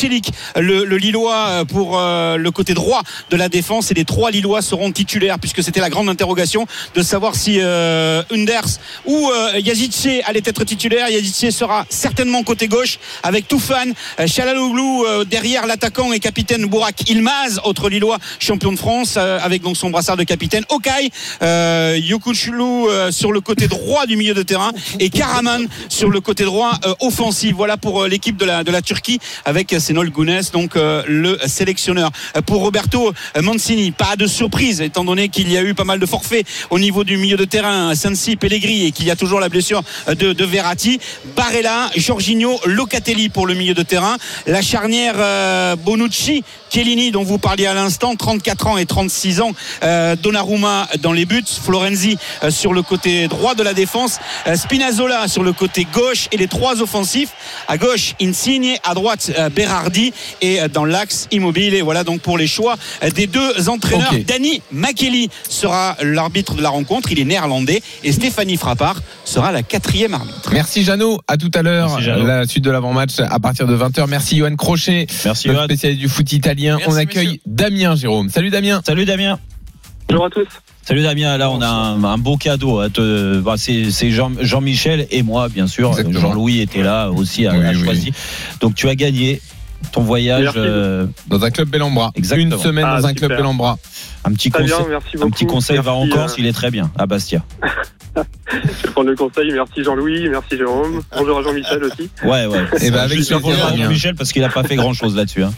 le, Lillois euh, pour euh, le côté droit de la défense. Et les trois Lillois seront titulaires, puisque c'était la grande interrogation de savoir si euh, Unders ou euh, allait être titulaire. Yazice sera certainement côté gauche avec Toufan, Chalaloglu euh, derrière l'attaquant et capitaine Bourak Ilmaz, autre Lillois champion de France avec donc son brassard de capitaine. Okai, euh, sur le côté droit du milieu de terrain et Karaman sur le côté droit offensif. Voilà pour l'équipe de la, de la Turquie avec Senol Gunes, donc euh, le sélectionneur. Euh, Pour Roberto Mancini, pas de surprise étant donné qu'il y a eu pas mal de forfaits au niveau du milieu de terrain, Sensi, Pellegrini et qu'il y a toujours la blessure euh, de, de Verratti. Barella, Jorginho, Locatelli pour le milieu de terrain. La charnière euh, Bonucci, Chiellini dont vous parliez à l'instant, 34 ans et 36 ans. Euh, Donnarumma dans les buts, Florenzi euh, sur le côté droit de la défense, euh, Spinazzola sur le côté gauche et les trois offensifs. À gauche, Insigne, à droite, euh, Berardi et euh, dans l'axe immobile. Et voilà donc pour les choix euh, des deux entraîneurs. Ok. Danny Makeli sera l'arbitre de la rencontre. Il est néerlandais et Stéphanie Frappard sera la quatrième arbitre. Merci Jeannot, à tout à l'heure. La suite de l'avant-match à partir de 20h. Merci Johan Crochet, Merci, notre spécialiste du foot italien. Merci, On accueille messieurs. Damien Jérôme. Salut Damien. Salut Damien. Bonjour à tous. Salut Damien, là on a un, un beau cadeau. te- bah, c'est c'est Jean- Jean-Michel et moi, bien sûr. Jean-Louis était là aussi à, Oui, à oui. choisi. Donc tu as gagné ton voyage. Euh, Dans un club bel en bras. Exactement. Une semaine Ah, dans un super. club bel en bras. Un petit Très bien, conseil. merci. Un petit conseil va en Corse, euh, il est très bien à Bastia. Je vais prendre le conseil. Merci Jean-Louis, merci Jérôme. Bonjour à Jean-Michel aussi. Ouais, ouais. Eh ben, avec. Jean-Michel parce qu'il a pas fait grand chose là-dessus. hein.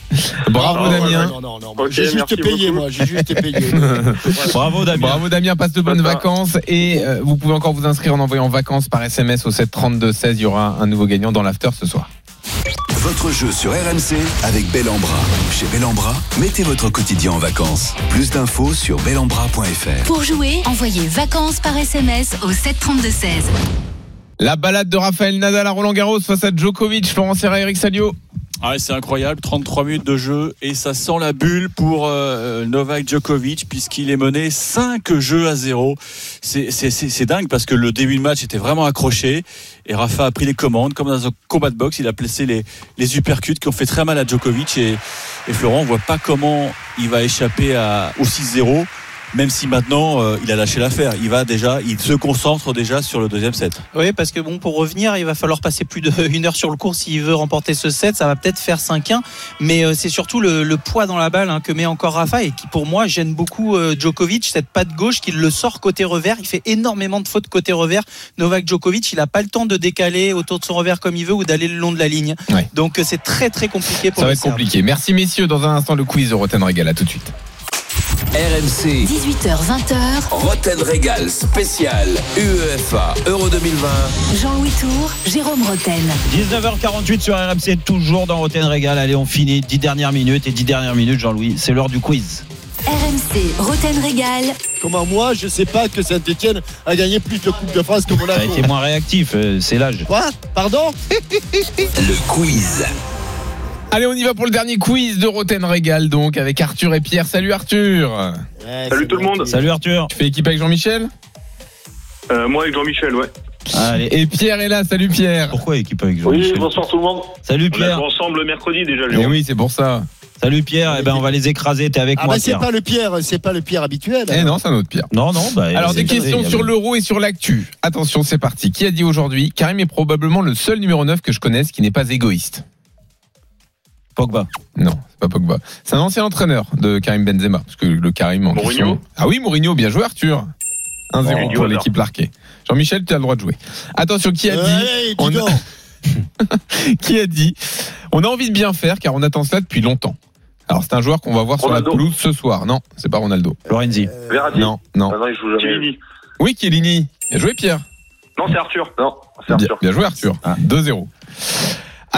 Bravo Non, non, Damien. Non, non, non. J'ai juste payé, beaucoup. moi. J'ai juste payé. Bravo Damien. Bravo Damien, passe de bonnes Sympa. vacances et euh, vous pouvez encore vous inscrire en envoyant vacances par SMS au 732 16. Il y aura un nouveau gagnant dans l'after ce soir. Votre jeu sur RMC avec Bellambra. Chez Bellambra, mettez votre quotidien en vacances. Plus d'infos sur bellambra.fr. Pour jouer, envoyez vacances par SMS au 732-16. La balade de Raphaël Nadal à Roland Garros face à Djokovic, Florent Serra, Eric Salio. Ah c'est incroyable, 33 minutes de jeu et ça sent la bulle pour euh, Novak Djokovic puisqu'il est mené 5 jeux à 0. C'est, dingue parce que le début de match était vraiment accroché et Rafa a pris les commandes comme dans un combat de boxe. Il a placé les, les qui ont fait très mal à Djokovic et, et Florent, on voit pas comment il va échapper à, au 6-0. Même si maintenant euh, il a lâché l'affaire. Il va déjà, il se concentre déjà sur le deuxième set. Oui, parce que bon, pour revenir, il va falloir passer plus d'une heure sur le cours s'il veut remporter ce set. Ça va peut-être faire 5-1, mais euh, c'est surtout le, le poids dans la balle hein, que met encore Rafa et qui, pour moi, gêne beaucoup euh, Djokovic. Cette patte gauche qui le sort côté revers. Il fait énormément de fautes côté revers. Novak Djokovic, il n'a pas le temps de décaler autour de son revers comme il veut ou d'aller le long de la ligne. Ouais. Donc, euh, c'est très, très compliqué pour Ça va être compliqué. Merci messieurs. Dans un instant, le quiz de Roten Régal. À tout de suite. RMC 18h20h. Roten Régal spécial UEFA Euro 2020. Jean-Louis Tour, Jérôme Roten. 19h48 sur RMC, toujours dans Roten Régal. Allez, on finit 10 dernières minutes et 10 dernières minutes, Jean-Louis. C'est l'heure du quiz. RMC, Roten Régal. Comment moi, je sais pas que Saint-Etienne a gagné plus de Coupe de France que Ça a Monaco. été moins réactif, euh, c'est l'âge. Quoi? Pardon? Le quiz. Allez, on y va pour le dernier quiz de Roten Régal, donc avec Arthur et Pierre. Salut Arthur. Salut tout le monde. Salut Arthur. Tu fais équipe avec Jean-Michel Euh, moi avec Jean-Michel, ouais. Allez. Et Pierre est là. Salut Pierre. Pourquoi équipe avec Oui, Jean-Michel bonsoir tout le monde. Salut On Pierre. joué ensemble mercredi déjà, Eh oui, c'est pour ça. Salut Pierre. Eh ben, on va les écraser. T'es avec Ah moi, bah c'est pas le Pierre, c'est pas le Pierre habituel. Eh non, c'est un autre Pierre. Non, non. Bah, Alors des questions sur l'euro et sur l'actu. Attention, c'est parti. Qui a dit aujourd'hui Karim est probablement le seul numéro 9 que je connaisse qui n'est pas égoïste? Pogba. Non, c'est pas Pogba. C'est un ancien entraîneur de Karim Benzema. Parce que le Karim en Mourinho question- Ah oui, Mourinho, bien joué Arthur. 1-0 Ouais, du pour l'équipe Larquet. Jean-Michel, tu as le droit de jouer. Attention, qui a dit on-. Qui a dit On a envie de bien faire car on attend cela depuis longtemps. Alors c'est un joueur qu'on va voir sur la pelouse ce soir. Non, c'est pas Ronaldo. Lorenzi. Verratti. Non, non. Ah non, il joue jamais. Chiellini. Oui, Chiellini. Bien joué Pierre. Non, c'est Arthur. Non, c'est Bien, Arthur. bien joué Arthur. Ah. 2-0.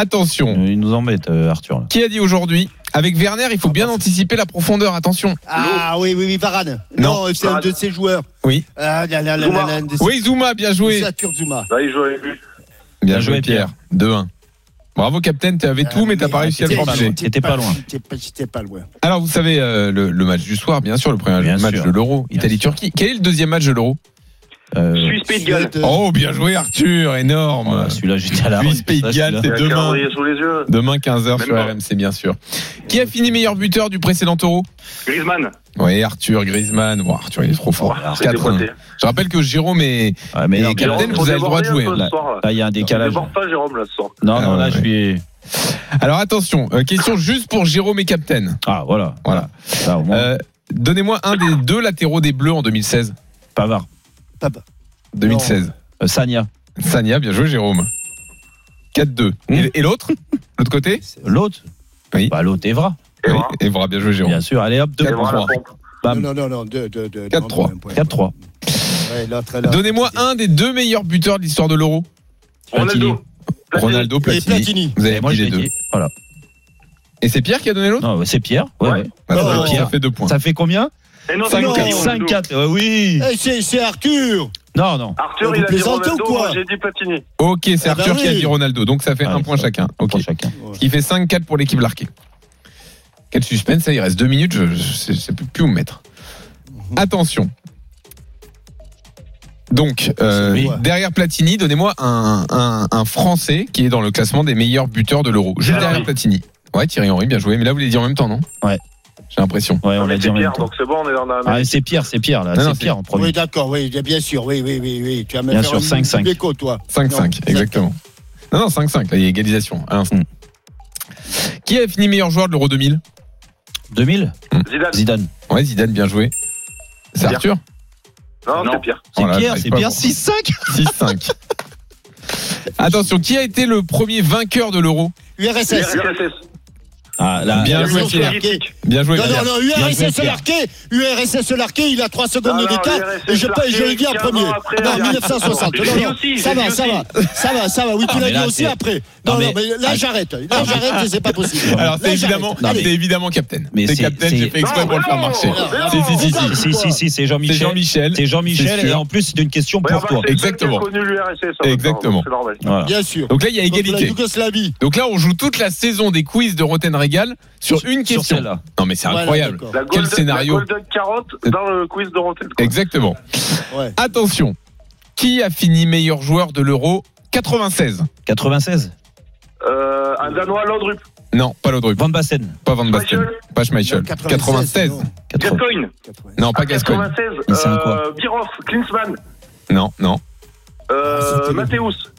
Attention. Euh, Il nous embête, euh, Arthur. là. Qui a dit aujourd'hui Avec Werner, il faut bien anticiper la profondeur. Attention. Ah oui, oui, oui, Varane. Non. Non, c'est un de ses joueurs. Oui. Ah, là, là, là, Zuma. là, là, un de ses- Oui, Zuma, bien joué. Zuma. Là, il joue avec lui. Bien Bien joué Pierre. 2-1. Bravo capitaine, tu avais Ah, tout mais t'as pas réussi à le formuler. T'étais pas loin. T'étais pas, t'étais pas loin. Alors vous savez euh, le, le match du soir, bien sûr, le premier Bien match sûr. de l'Euro, Italie-Turquie. Quel est le deuxième match de l'Euro? Euh, Suisse, Pays de Galles. Oh, bien joué Arthur, énorme. voilà, celui-là, j'étais à la Suisse, rue. Pays de Galles, c'est demain. Demain 15h sur. RMC bien sûr. Qui a fini meilleur buteur du précédent Euro Griezmann. Oui, Arthur Griezmann. Bon, Arthur, il est trop fort. Oh, c'est 4-1. déboîté. Je rappelle que Jérôme et, Ouais, mais et non, Captain, vous avez le droit de jouer. là. Là, il y a un Ne décalage. déborde pas, Jérôme, là, ce soir. Non, Ah, non, là, ouais, je suis. Alors attention, euh, question juste pour Jérôme et Captain. Ah, voilà. Voilà. Là, Euh, Donnez-moi un des deux latéraux des Bleus en 2016. Pavard. Papa. 2016. Euh, Sagna. Sania, bien joué Jérôme. 4-2. Et, et l'autre? L'autre côté? L'autre Oui. Bah, l'autre, Evra. Oui. Evra, bien joué Jérôme. Bien sûr. Allez, hop, deux Quatre, Et voilà la trois. pompe. Bam. Non, non, non, deux, deux, deux. 4-3. non, un point. 4-3. Ouais, l'autre, là. Donnez-moi un des deux meilleurs buteurs de l'histoire de l'Euro. Ronaldo. Platini. Ronaldo, Et Platini. Platini. Vous avez Et moi, dit les deux. dit. Voilà. Et c'est Pierre qui a donné l'autre? Non, c'est Pierre. Ouais, Ouais. ouais. Bah, Oh, ça, Pierre. ça fait deux points. Ça fait combien? Et non, Cinq, c'est quatre. Ronaldo. 5-4. Euh, oui. Eh, c'est, Arthur. Non, non. Arthur, il a dit Ronaldo, ou quoi j'ai dit Platini. Ok, c'est Ah bah Arthur qui a dit Ronaldo. Donc ça fait Allez, un point chacun. Ok. Pour chacun. Ce qui fait 5-4 pour l'équipe Larquée. Quel suspense, ça, il reste deux minutes, je, je sais, plus, où me mettre. Attention. Donc, euh, Oui. derrière Platini, donnez-moi un, un- un Français qui est dans le classement des meilleurs buteurs de l'Euro. Juste derrière. Platini. Ouais, Thierry Henry, bien joué. Mais là, vous l'avez dit en même temps, non? Ouais. J'ai l'impression. Ouais, on l'a dit c'est en même Pierre, temps. donc c'est bon, on est dans la Ah, c'est Pierre, c'est Pierre, là. C'est c'est- Pierre en premier. Oui, d'accord, oui, bien sûr, oui, oui, oui, oui. Tu as Bien sûr, 5-5. L'écho, toi. 5-5, Non, exactement. Non, non, 5-5, là, il y a égalisation à l'instant. Qui a fini meilleur joueur de l'Euro 2000 2000 Zidane. Zidane. Ouais, Zidane, bien joué. C'est Pierre. Arthur Non, Non. c'est Pierre. C'est Oh là, Pierre, c'est Pierre voir. 6-5 6-5. Attention, qui a été le premier vainqueur de l'Euro URSS. Ah, là, Bien là, joué. Bien joué, Non, non, non, Bien URSS. Larquet, URSS Larquet, il a 3 secondes d'écart. URSS Et je, je l'ai dit en 15 premier. non, il y a- 1960. Je Non, l'ai dit non, aussi, ça va, ça va. Ça va, ça va. Oui, Ah, tu l'as mais dit aussi après. Non, Non, mais- là, Ah, j'arrête. Là, Ah, j'arrête, c'est pas possible. Alors, c'est évidemment, c'est évidemment Captain. Mais C'est Captain, j'ai fait exprès pour le faire marcher. Si, si, si, si. C'est Jean-Michel. C'est Jean-Michel et en plus c'est une question pour toi. Exactement. Exactement. Bien sûr. Donc là, il y a égalité. Donc là, on joue toute la saison des quiz de Roten Sur une Sur question. celle-là. Non, mais c'est Voilà, incroyable. Quel scénario. La golden carotte dans le quiz de Rotten. quoi. Exactement. Ouais. Attention. Qui a fini meilleur joueur de l'Euro 96 96 Euh, un Danois, Laudrup. Non, pas Laudrup. Van Basten. Pas Van Basten. Schmeichel. Pas Schmeichel. 96. Gascoigne. Non, pas Gascoigne. 96. Mais c'est un quoi euh, Biroff, Klinsmann, Non, non, euh, Mathéus.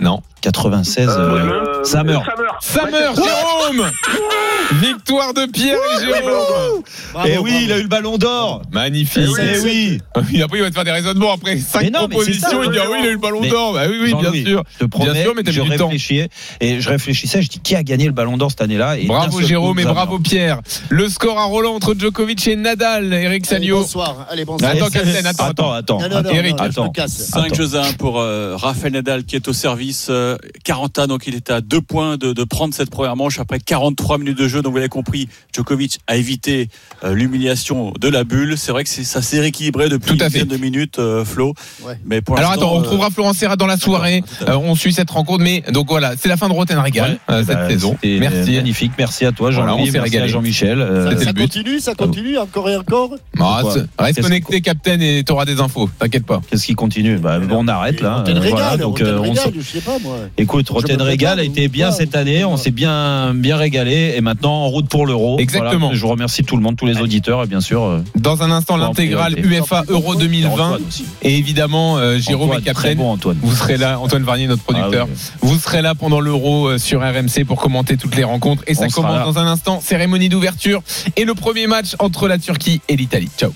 non. 96. euh, Euh, Summer. Summer. Samer, Jérôme Victoire de Pierre et Jérôme Eh oui, il a eu le ballon d'or. Magnifique. Eh oui. Et après, il va te faire des raisonnements après 5 Mais non, mais c'est ça, propositions. il dit, ah oui, il a eu le ballon d'or. Bah oui, oui, bien sûr. Je te promets, Bien sûr, mais t'as je réfléchissais et je réfléchissais. Je dis qui a gagné le ballon d'or cette année-là? Et Bravo Jérôme et Summer. bravo Pierre. Le score à Roland entre Djokovic et Nadal. Eric Allez, Salio. bonsoir. Allez, bonsoir. Attends, Captain, attends, Attends, Eric, attends. me casse. 5 jeux à 1 pour euh, Rafael Nadal qui est au service. Euh, 40 ans, donc il était à deux points de, de prendre cette première manche après 43 minutes de jeu. Donc vous l'avez compris, Djokovic a évité euh, l'humiliation de la bulle. C'est vrai que c'est- ça s'est rééquilibré depuis Tout à une fait. dizaine de minutes, euh, Flo. Ouais. Mais pour Alors attends, on euh, retrouvera Florent Serra dans la soirée. Euh, on suit cette rencontre, mais donc voilà, c'est la fin de Roten Régal Ouais. euh, cette Bah, saison. Merci. Magnifique. Merci à toi, Voilà, on Jean-Louis. s'est merci à. Jean-Michel. Euh, Ça le but. continue, ça continue, encore et encore Ah, c'est- reste Qu'est-ce connecté, Captain, et t'auras des infos. T'inquiète pas. Qu'est-ce qui continue? Bah, bon, On arrête là. Rotten Euh, Régal, voilà, donc, Rotten euh, on Régal, se- je sais pas moi. Écoute, Rotten me Régal a été bien cette année. On s'est bien, bien régalé. Et maintenant, en route pour l'Euro. Exactement. Voilà, je vous remercie tout le monde, tous les auditeurs et bien sûr. euh, Dans un instant, l'intégrale. UEFA Euro 2020. Antoine aussi. Et évidemment, euh, Jérôme Antoine, et Captain. bon, Antoine. Vous serez là, Antoine Varnier, notre producteur. Ah oui. Vous serez là pendant l'Euro euh, sur RMC pour commenter toutes les rencontres. Et ça On commence dans un instant. Cérémonie d'ouverture et le premier match entre la Turquie et l'Italie. Ciao.